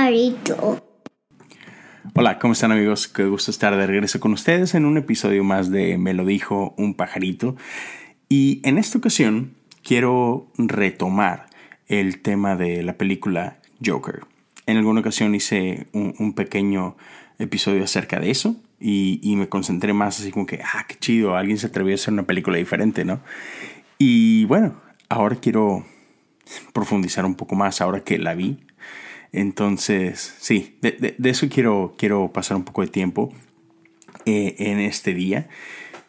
pajarito. Hola, ¿cómo están amigos? Qué gusto estar de regreso con ustedes en un episodio más de Me lo dijo un pajarito. Y en esta ocasión quiero retomar el tema de la película Joker. En alguna ocasión hice un, pequeño episodio acerca de eso y, me concentré más así como que, ah, qué chido, alguien se atrevió a hacer una película diferente, ¿no? Y bueno, ahora quiero profundizar un poco más ahora que la vi. Entonces, sí, de, eso quiero, quiero pasar un poco de tiempo eh, en este día.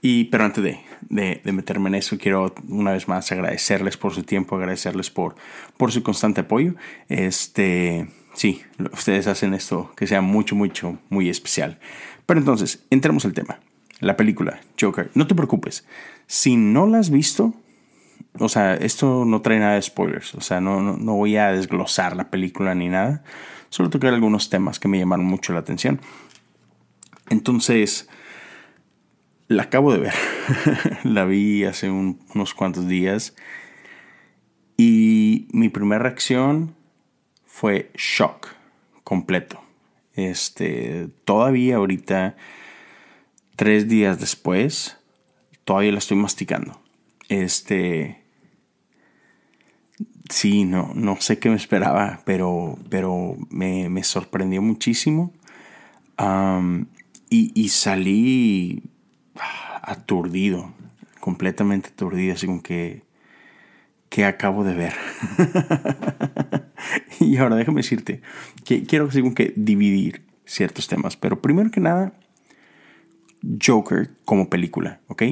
Y, pero antes de, de, meterme en eso, quiero una vez más agradecerles por su tiempo, agradecerles por, por su constante apoyo. Este, sí, ustedes hacen esto que sea mucho, mucho, muy especial. Pero entonces, entremos al tema. La película Joker. No te preocupes. Si no la has visto, o sea, esto no trae nada de spoilers. O sea, no, no, voy a desglosar la película ni nada. Solo tocar algunos temas que me llamaron mucho la atención. Entonces, la acabo de ver. la vi hace unos cuantos días. Y mi primera reacción fue shock completo. Este, todavía ahorita, tres días después, todavía la estoy masticando. Este, sí, no, no sé qué me esperaba, pero, pero me, sorprendió muchísimo. y, salí aturdido, completamente aturdido, así como que, que acabo de ver. y ahora déjame decirte que quiero así como que dividir ciertos temas, pero primero que nada, Joker como película, ¿ok?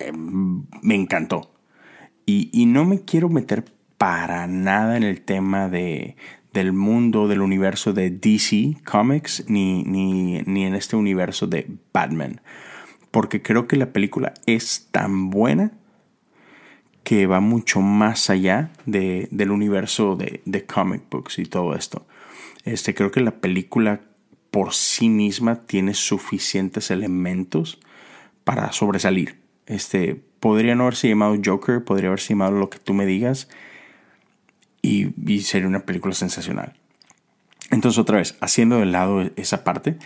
Em, me encantó. Y, no me quiero meter para nada en el tema de, del mundo, del universo de DC Comics, ni, ni, ni en este universo de Batman. Porque creo que la película es tan buena que va mucho más allá de, del universo de, de, comic books y todo esto. Este, creo que la película por sí misma tiene suficientes elementos para sobresalir. Este, podría no haberse llamado Joker, podría haberse llamado lo que tú me digas y, sería una película sensacional. Entonces otra vez, haciendo de lado esa parte,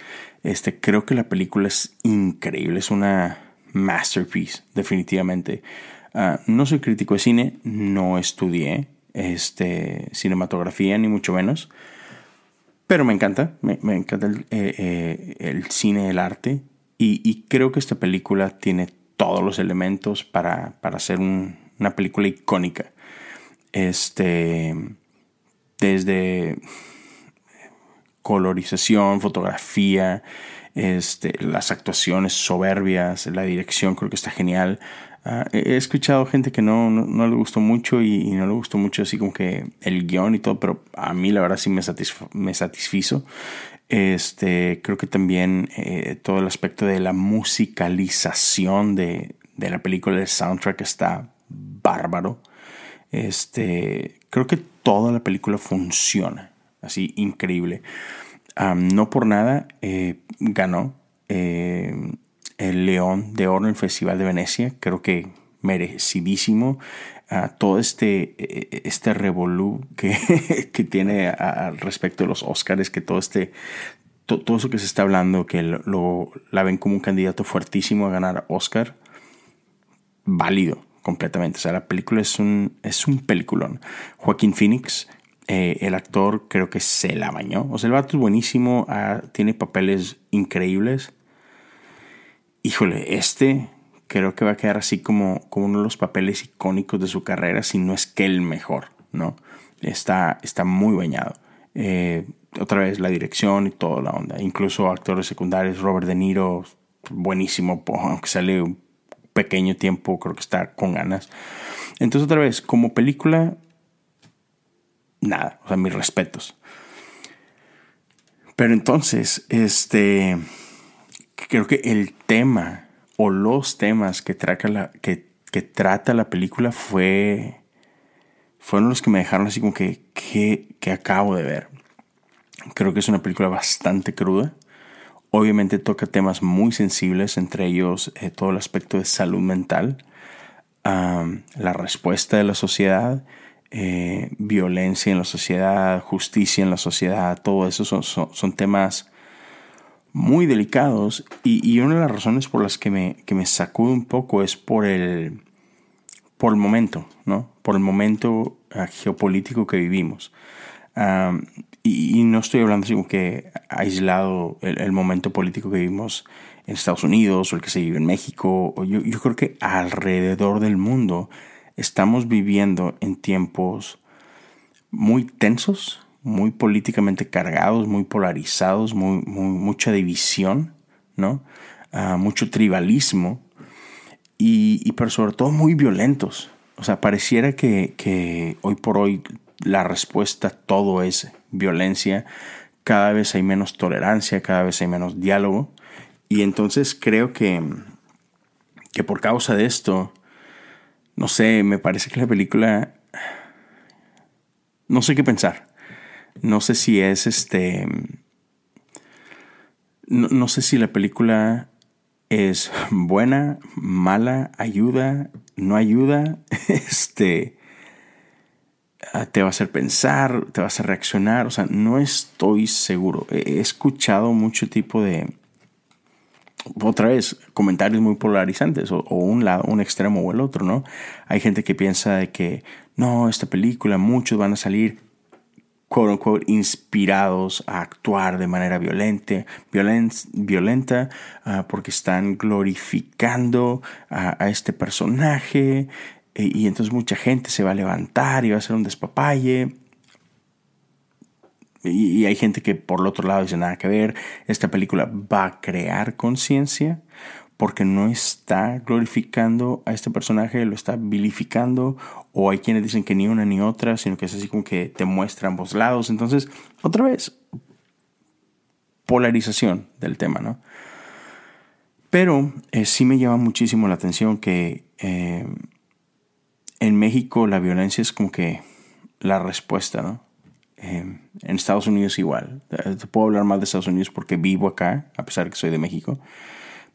este, creo que la película es increíble, es una masterpiece, definitivamente. Ah, no soy crítico de cine, no estudié este, cinematografía, ni mucho menos, pero me encanta, me, encanta el, eh, eh, el, cine, el arte, y, y creo que esta película tiene todos los elementos para, para hacer una película icónica. Este, desde colorización, fotografía, este, las actuaciones soberbias, la dirección creo que está genial. Ah, he escuchado gente que no, no, le gustó mucho y, no le gustó mucho así como que el guion y todo, pero a mí la verdad sí me, me satisfizo. Este, creo que también eh, todo el aspecto de la musicalización de, la película, el soundtrack está bárbaro. Este, creo que toda la película funciona, así increíble. no por nada eh, ganó eh, el León de Oro en el Festival de Venecia, creo que merecidísimo todo este, e, este revolú que, que tiene al respecto de los Oscars, que todo este todo eso que se está hablando, que lo, la ven como un candidato fuertísimo a ganar Oscar, válido completamente. O sea, la película es un, es un peliculón. Joaquín Phoenix, eh, el actor, creo que se la bañó. O sea, el vato es buenísimo, ah, tiene papeles increíbles. Híjole, este creo que va a quedar así como, como uno de los papeles icónicos de su carrera, si no es que el mejor, ¿no? Está, está muy bañado. Eh, otra vez la dirección y toda la onda. Incluso actores secundarios, Robert De Niro, buenísimo, aunque sale un pequeño tiempo, creo que está con ganas. Entonces otra vez, como película, nada, o sea, mis respetos. Pero entonces, este, creo que el tema o los temas que trata la, que, trata la película fue, fueron los que me dejaron así como que, que, acabo de ver. Creo que es una película bastante cruda. Obviamente toca temas muy sensibles, entre ellos eh, todo el aspecto de salud mental, la respuesta de la sociedad, eh, violencia en la sociedad, justicia en la sociedad, todo eso son, son, temas muy delicados y, una de las razones por las que me, que me sacude un poco es por el, por el momento, ¿no? Por el momento ah, geopolítico que vivimos. y, no estoy hablando así como que aislado el, momento político que vivimos en Estados Unidos o el que se vive en México. Yo, yo creo que alrededor del mundo estamos viviendo en tiempos muy tensos, muy políticamente cargados, muy polarizados, muy, mucha división, ¿no? Ah, mucho tribalismo y, pero sobre todo muy violentos. O sea, pareciera que, que hoy por hoy la respuesta a todo es violencia, cada vez hay menos tolerancia, cada vez hay menos diálogo. Y entonces creo que, que por causa de esto, no sé, me parece que la película... No sé qué pensar. No sé si es este... No, sé si la película es buena, mala, ayuda, no ayuda. Este te va a hacer pensar, te va a hacer reaccionar, o sea, no estoy seguro. He escuchado mucho tipo de, otra vez, comentarios muy polarizantes, o, un lado, un extremo o el otro, ¿no? Hay gente que piensa de que, no, esta película, muchos van a salir, inspirados a actuar de manera violenta, violenta, ah, porque están glorificando a, este personaje, y, y entonces mucha gente se va a levantar y va a hacer un despapalle. Y, hay gente que por el otro lado dice nada que ver, esta película va a crear conciencia porque no está glorificando a este personaje, lo está vilificando, o hay quienes dicen que ni una ni otra, sino que es así como que te muestra ambos lados. Entonces, otra vez, polarización del tema, ¿no? Pero eh, sí me llama muchísimo la atención que eh, en México la violencia es como que la respuesta, ¿no? Em, en Estados Unidos igual. Eh, te puedo hablar más de Estados Unidos porque vivo acá, a pesar de que soy de México.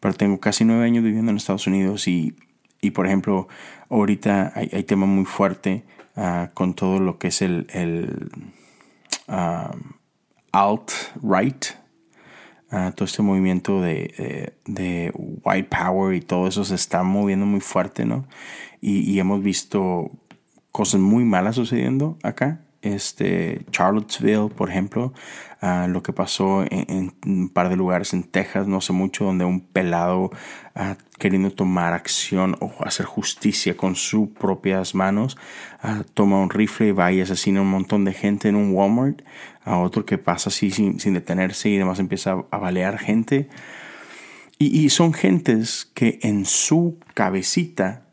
Pero tengo casi nueve años viviendo en Estados Unidos y, y por ejemplo, ahorita hay, tema muy fuerte ah, con todo lo que es el, el ah, alt-right, ah, todo este movimiento de, de, white power y todo eso se está moviendo muy fuerte, ¿no? Y, y hemos visto cosas muy malas sucediendo acá este, Charlottesville, por ejemplo, lo que pasó en, un par de lugares en Texas, no sé mucho, donde un pelado queriendo tomar acción o hacer justicia con sus propias manos, uh, toma un rifle y va y asesina a un montón de gente en un Walmart, a otro que pasa así sin, sin detenerse y además empieza a, balear gente. Y, y son gentes que en su cabecita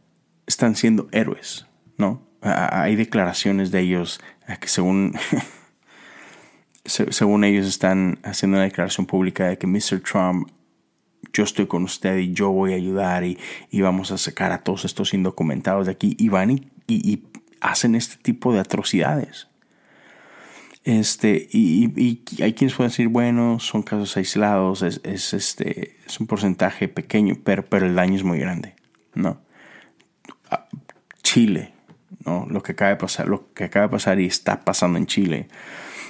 están siendo héroes, ¿no? hay declaraciones de ellos que según, según ellos están haciendo una declaración pública de que Mr. Trump, yo estoy con usted y yo voy a ayudar y, vamos a sacar a todos estos indocumentados de aquí y van y, hacen este tipo de atrocidades. Este, y, hay quienes pueden decir, bueno, son casos aislados, es, este, es un porcentaje pequeño, pero, pero el daño es muy grande. ¿no? Ah, Chile, lo que acaba de pasar, lo que acaba de pasar y está pasando en Chile.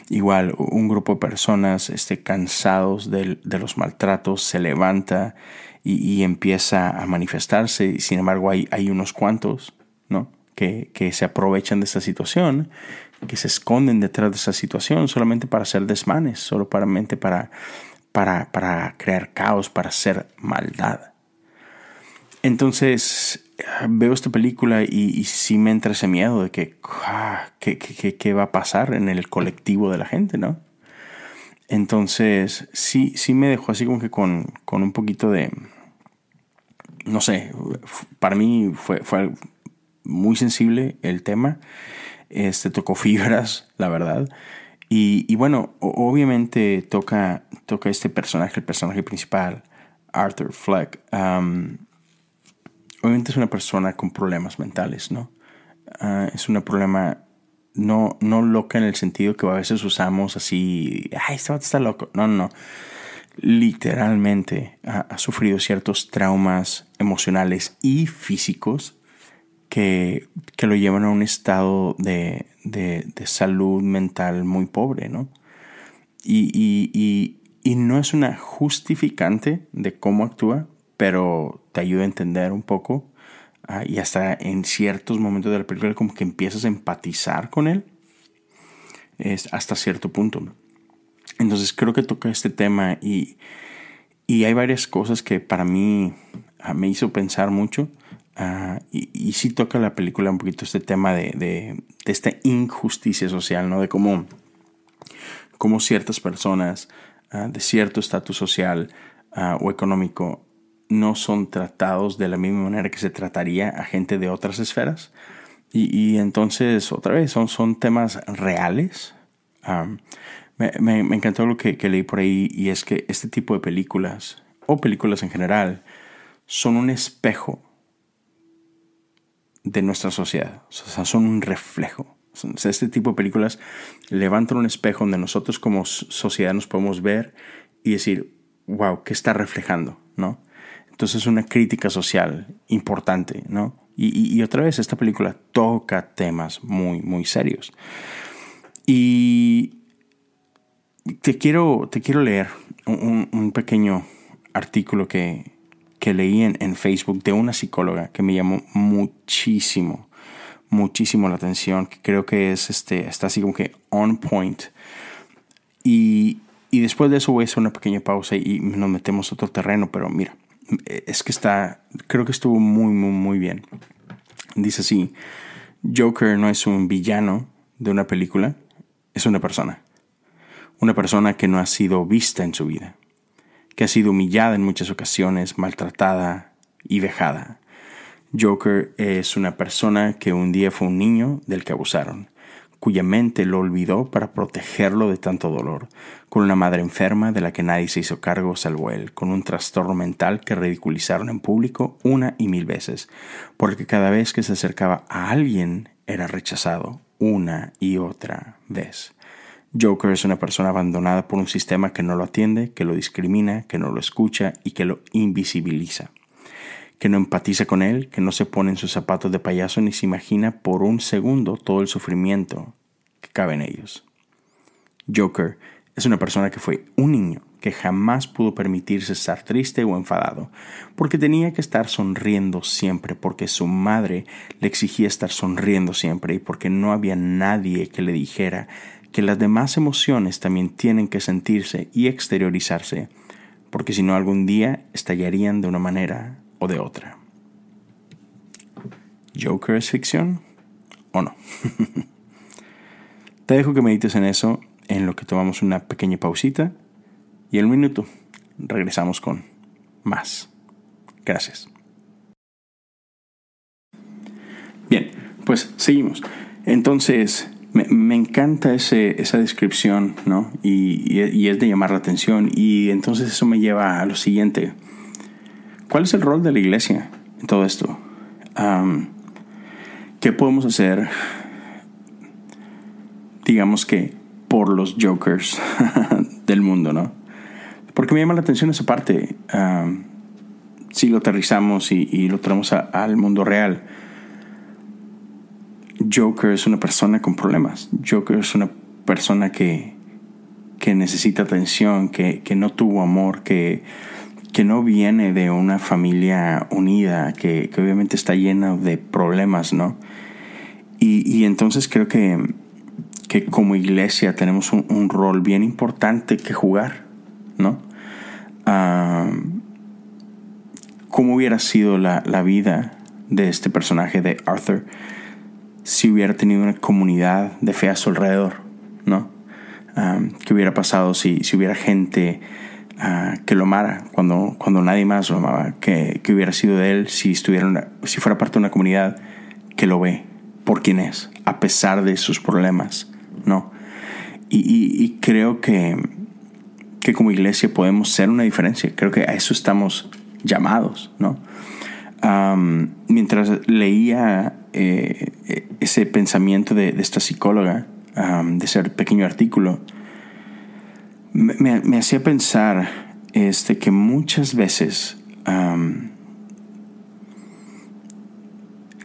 Igual, un grupo de personas este, cansados de, los maltratos se levanta y, empieza a manifestarse. Sin embargo, hay, hay unos cuantos ¿no? que, se aprovechan de esta situación, que se esconden detrás de esa situación solamente para hacer desmanes, solo para, para, para, para crear caos, para hacer maldad. Entonces, veo esta película y, sí me entra ese miedo de que, ah, ¿qué, va a pasar en el colectivo de la gente, ¿no? Entonces, sí, sí me dejó así como que con, un poquito de, no sé, para mí fue, fue muy sensible el tema, este, tocó fibras, la verdad. Y, bueno, obviamente toca, toca este personaje, el personaje principal, Arthur Fleck obviamente es una persona con problemas mentales, ¿no? Ah, es un problema no, no loca en el sentido que a veces usamos así, ay, este está loco. No, no, no. Literalmente ha, sufrido ciertos traumas emocionales y físicos que, lo llevan a un estado de, salud mental muy pobre, ¿no? Y, no es una justificante de cómo actúa, pero te ayuda a entender un poco ah, y hasta en ciertos momentos de la película como que empiezas a empatizar con él hasta cierto punto. Entonces creo que toca este tema y, hay varias cosas que para mí ah, me hizo pensar mucho. Ah, y, y, sí toca la película un poquito este tema de, esta injusticia social, ¿no? De cómo, cómo ciertas personas de cierto estatus social o económico no son tratados de la misma manera que se trataría a gente de otras esferas. Y, entonces, otra vez, son, son temas reales. me, me, encantó lo que, que, leí por ahí y es que este tipo de películas, o películas en general, son un espejo de nuestra sociedad. O sea, son un reflejo. este tipo de películas levantan un espejo donde nosotros como sociedad nos podemos ver y decir, wow, ¿qué está reflejando? ¿No? Entonces es una crítica social importante, ¿no? Y, otra vez, esta película toca temas muy, muy serios. Y te quiero, te quiero leer un, pequeño artículo que, que leí en, Facebook de una psicóloga que me llamó muchísimo, muchísimo la atención, que creo que es este, está así como que on point. Y, y después de eso voy a hacer una pequeña pausa y nos metemos a otro terreno, pero mira, es que está, creo que estuvo muy, muy, muy bien. Dice así, Joker no es un villano de una película, es una persona. Una persona que no ha sido vista en su vida, que ha sido humillada en muchas ocasiones, maltratada y vejada. Joker es una persona que un día fue un niño del que abusaron, cuya mente lo olvidó para protegerlo de tanto dolor, con una madre enferma de la que nadie se hizo cargo salvo él, con un trastorno mental que ridiculizaron en público una y mil veces, porque cada vez que se acercaba a alguien era rechazado una y otra vez. Joker es una persona abandonada por un sistema que no lo atiende, que lo discrimina, que no lo escucha y que lo invisibiliza que no empatiza con él, que no se pone en sus zapatos de payaso ni se imagina por un segundo todo el sufrimiento que cabe en ellos. Joker es una persona que fue un niño que jamás pudo permitirse estar triste o enfadado, porque tenía que estar sonriendo siempre, porque su madre le exigía estar sonriendo siempre y porque no había nadie que le dijera que las demás emociones también tienen que sentirse y exteriorizarse, porque si no algún día estallarían de una manera de otra. ¿Joker es ficción o no? Te dejo que medites en eso, en lo que tomamos una pequeña pausita y el minuto regresamos con más. Gracias. Bien, pues seguimos. Entonces, me, encanta ese, esa descripción, ¿no? Y, es de llamar la atención. Y entonces eso me lleva a lo siguiente. ¿Cuál es el rol de la iglesia en todo esto? ¿Qué podemos hacer, digamos que, por los jokers del mundo, no? Porque me llama la atención esa parte. si lo aterrizamos y, lo traemos al mundo real, Joker es una persona con problemas. Joker es una persona que, que necesita atención, que, que no tuvo amor, que que no viene de una familia unida, que, obviamente está llena de problemas, ¿no? Y, entonces creo que, que, como iglesia tenemos un, rol bien importante que jugar, ¿no? Ah, ¿Cómo hubiera sido la, vida de este personaje de Arthur si hubiera tenido una comunidad de fe a su alrededor, ¿no? Ah, ¿Qué hubiera pasado si, si hubiera gente que lo amara cuando, cuando nadie más lo amaba, que, que hubiera sido de él si, estuviera si fuera parte de una comunidad que lo ve por quien es, a pesar de sus problemas, ¿no? Y, y, creo que, que como iglesia podemos ser una diferencia, creo que a eso estamos llamados, ¿no? mientras leía eh, ese pensamiento de, de esta psicóloga, de ese pequeño artículo, me, hacía pensar este, que muchas veces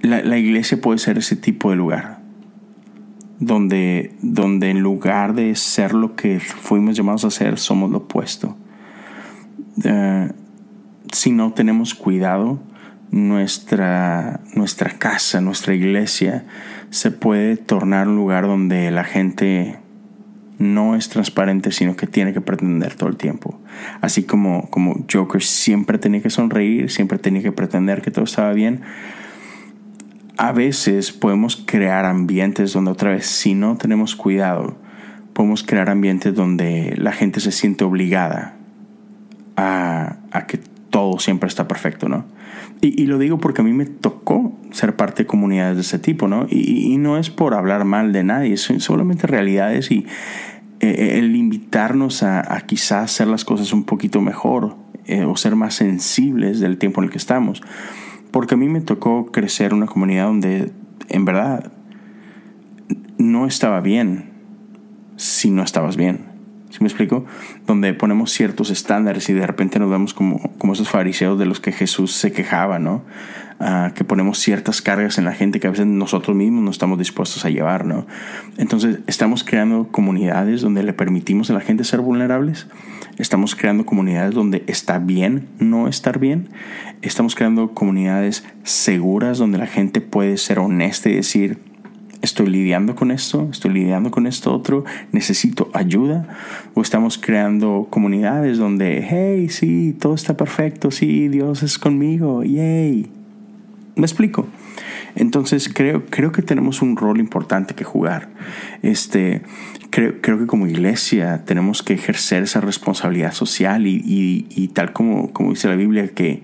la, iglesia puede ser ese tipo de lugar donde, donde en lugar de ser lo que fuimos llamados a ser, somos lo opuesto. Eh, si no tenemos cuidado, nuestra, nuestra casa, nuestra iglesia, se puede tornar un lugar donde la gente no es transparente, sino que tiene que pretender todo el tiempo. Así como, como Joker siempre tenía que sonreír, siempre tenía que pretender que todo estaba bien, a veces podemos crear ambientes donde otra vez, si no tenemos cuidado, podemos crear ambientes donde la gente se siente obligada a, que todo siempre está perfecto, ¿no? Y, lo digo porque a mí me tocó ser parte de comunidades de ese tipo, ¿no? Y, no es por hablar mal de nadie, son solamente realidades y eh, el invitarnos a, a, quizás hacer las cosas un poquito mejor eh, o ser más sensibles del tiempo en el que estamos. Porque a mí me tocó crecer una comunidad donde en verdad no estaba bien si no estabas bien. ¿Sí me explico? Donde ponemos ciertos estándares y de repente nos vemos como, como esos fariseos de los que Jesús se quejaba, ¿no? Ah, que ponemos ciertas cargas en la gente que a veces nosotros mismos no estamos dispuestos a llevar, ¿no? Entonces, estamos creando comunidades donde le permitimos a la gente ser vulnerables. Estamos creando comunidades donde está bien no estar bien. Estamos creando comunidades seguras donde la gente puede ser honesta y decir, estoy lidiando con esto, estoy lidiando con esto otro, necesito ayuda, o estamos creando comunidades donde, hey, sí, todo está perfecto, sí, Dios es conmigo, yay. ¿Me explico? Entonces creo, creo que tenemos un rol importante que jugar. Este, creo, creo que como iglesia tenemos que ejercer esa responsabilidad social y, y, tal como, como dice la Biblia que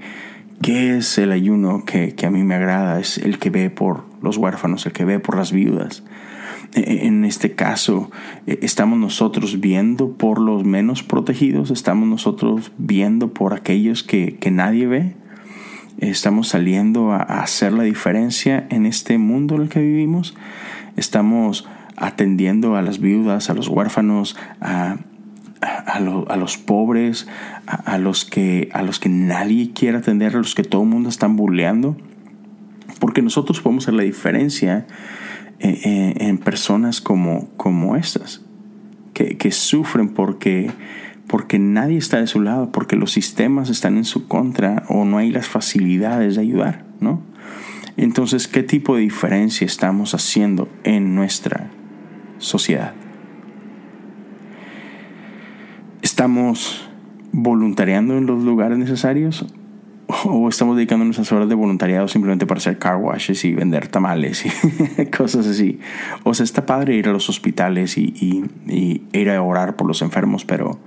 ¿Qué es el ayuno que, a mí me agrada? Es el que ve por los huérfanos, el que ve por las viudas. E, e, en este caso, e, estamos nosotros viendo por los menos protegidos, estamos nosotros viendo por aquellos que, nadie ve, estamos saliendo a, hacer la diferencia en este mundo en el que vivimos, estamos atendiendo a las viudas, a los huérfanos, a, a, los pobres, a, los que, a los que nadie quiere atender, a los que todo el mundo está burleando. Porque nosotros podemos hacer la diferencia eh, eh, en, personas como, como estas, que, que, sufren porque, porque nadie está de su lado, porque los sistemas están en su contra o no hay las facilidades de ayudar, ¿no? Entonces, ¿qué tipo de diferencia estamos haciendo en nuestra sociedad? ¿Estamos voluntariando en los lugares necesarios? ¿O estamos dedicando nuestras horas de voluntariado simplemente para hacer car washes y vender tamales y cosas así? O sea, está padre ir a los hospitales y, ir a orar por los enfermos, pero,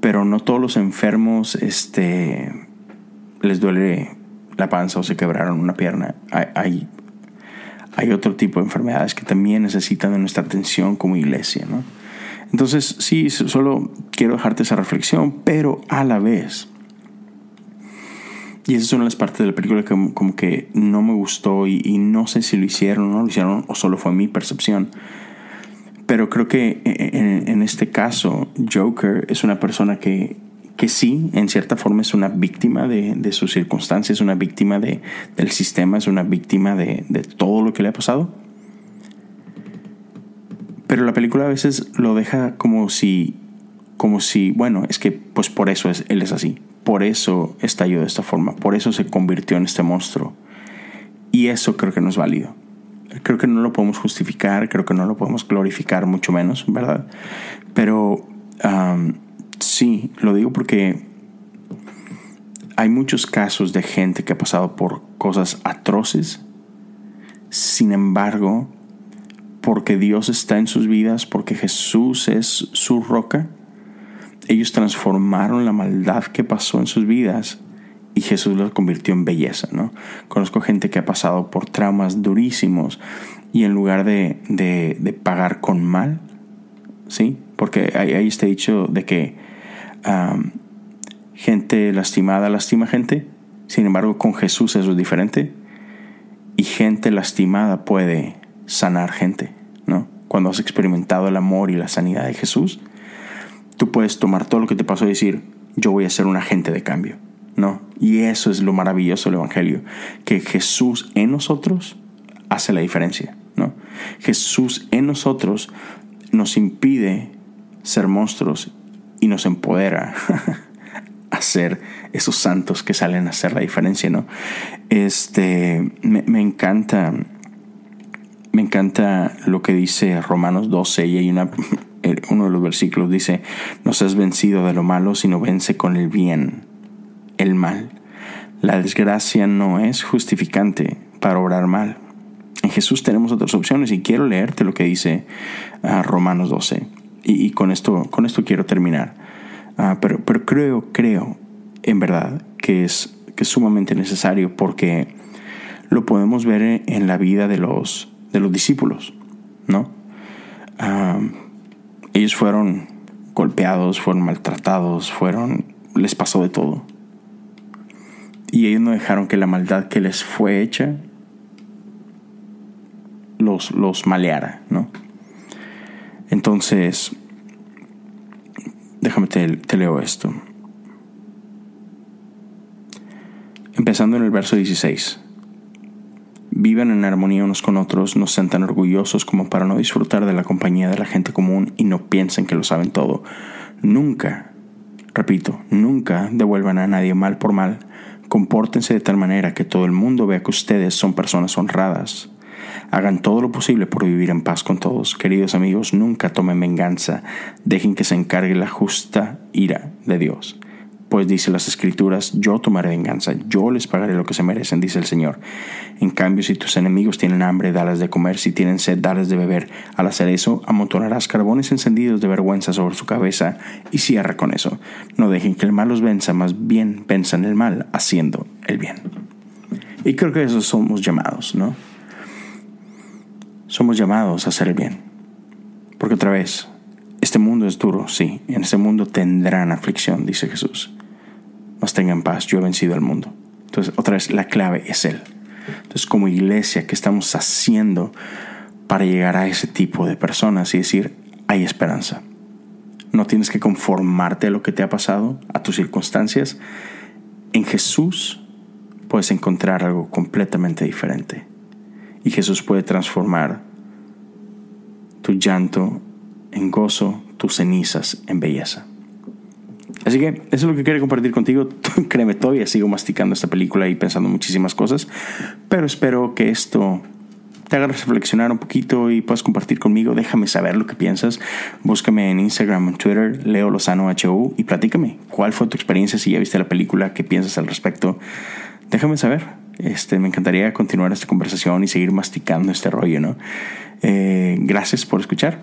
pero no todos los enfermos este, les duele la panza o se quebraron una pierna. Hay, hay otro tipo de enfermedades que también necesitan nuestra atención como iglesia, ¿no? Entonces, sí, solo quiero dejarte esa reflexión, pero a la vez. Y esa es una de las partes de la película que como que no me gustó y, no sé si lo hicieron o no lo hicieron o solo fue mi percepción. Pero creo que en, este caso Joker es una persona que, que sí, en cierta forma es una víctima de, de sus circunstancias, es una víctima de, del sistema, es una víctima de, de todo lo que le ha pasado pero la película a veces lo deja como si, como si, bueno, es que pues por eso es, él es así, por eso estalló de esta forma, por eso se convirtió en este monstruo. Y eso creo que no es válido. Creo que no lo podemos justificar, creo que no lo podemos glorificar, mucho menos, ¿verdad? Pero sí, lo digo porque hay muchos casos de gente que ha pasado por cosas atroces, sin embargo, porque Dios está en sus vidas, porque Jesús es su roca, ellos transformaron la maldad que pasó en sus vidas y Jesús los convirtió en belleza, ¿no? Conozco gente que ha pasado por traumas durísimos y en lugar de, pagar con mal, ¿sí? Porque hay, este dicho de que gente lastimada lastima gente, sin embargo con Jesús eso es diferente y gente lastimada puede sanar gente, ¿no? Cuando has experimentado el amor y la sanidad de Jesús, tú puedes tomar todo lo que te pasó y decir, yo voy a ser un agente de cambio, ¿no? Y eso es lo maravilloso del Evangelio, que Jesús en nosotros hace la diferencia, ¿no? Jesús en nosotros nos impide ser monstruos y nos empodera a ser esos santos que salen a hacer la diferencia, ¿no? Este, me, me encanta, me encanta lo que dice Romanos 12 y hay una, uno de los versículos dice, no seas vencido de lo malo, sino vence con el bien el mal. La desgracia no es justificante para obrar mal. En Jesús tenemos otras opciones y quiero leerte lo que dice uh, Romanos 12. Y, y, con, esto, con esto quiero terminar. Uh, pero, pero creo, creo en verdad que es, que es sumamente necesario porque lo podemos ver en la vida de los, de los discípulos, ¿no? Ellos fueron golpeados, fueron maltratados, fueron, les pasó de todo. Y ellos no dejaron que la maldad que les fue hecha los, los maleara, ¿no? Entonces, déjame te, te leo esto. Empezando en el verso 16. Vivan en armonía unos con otros, no sean tan orgullosos como para no disfrutar de la compañía de la gente común y no piensen que lo saben todo. Nunca, repito, nunca devuelvan a nadie mal por mal. Compórtense de tal manera que todo el mundo vea que ustedes son personas honradas. Hagan todo lo posible por vivir en paz con todos. Queridos amigos, nunca tomen venganza. Dejen que se encargue la justa ira de Dios. Pues dice las escrituras, yo tomaré venganza, yo les pagaré lo que se merecen, dice el Señor. En cambio, si tus enemigos tienen hambre, dales de comer, si tienen sed, dales de beber. Al hacer eso, amontonarás carbones encendidos de vergüenza sobre su cabeza y cierra con eso. No dejen que el mal los venza, más bien en el mal haciendo el bien. Y creo que eso somos llamados, ¿no? Somos llamados a hacer el bien. Porque otra vez, este mundo es duro, sí. En este mundo tendrán aflicción, dice Jesús mas tengan paz, yo he vencido al mundo. Entonces, otra vez, la clave es Él. Entonces, como iglesia, ¿qué estamos haciendo para llegar a ese tipo de personas y decir, hay esperanza? No tienes que conformarte a lo que te ha pasado, a tus circunstancias. En Jesús puedes encontrar algo completamente diferente. Y Jesús puede transformar tu llanto en gozo, tus cenizas en belleza. Así que eso es lo que quería compartir contigo. Créeme, todavía sigo masticando esta película y pensando muchísimas cosas, pero espero que esto te haga reflexionar un poquito y puedas compartir conmigo. Déjame saber lo que piensas. Búscame en Instagram, en Twitter, Leo Lozano HU y platícame cuál fue tu experiencia, si ya viste la película, qué piensas al respecto. Déjame saber. Este, me encantaría continuar esta conversación y seguir masticando este rollo, ¿no? Eh, gracias por escuchar.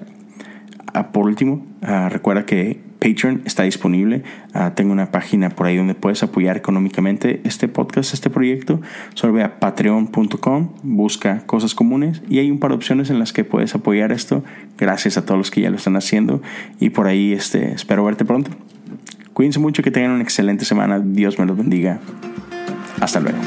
Ah, por último, ah, recuerda que Patreon está disponible. Ah, tengo una página por ahí donde puedes apoyar económicamente este podcast, este proyecto. Solo ve a patreon.com, busca cosas comunes y hay un par de opciones en las que puedes apoyar esto. Gracias a todos los que ya lo están haciendo y por ahí este, espero verte pronto. Cuídense mucho, que tengan una excelente semana. Dios me los bendiga. Hasta luego.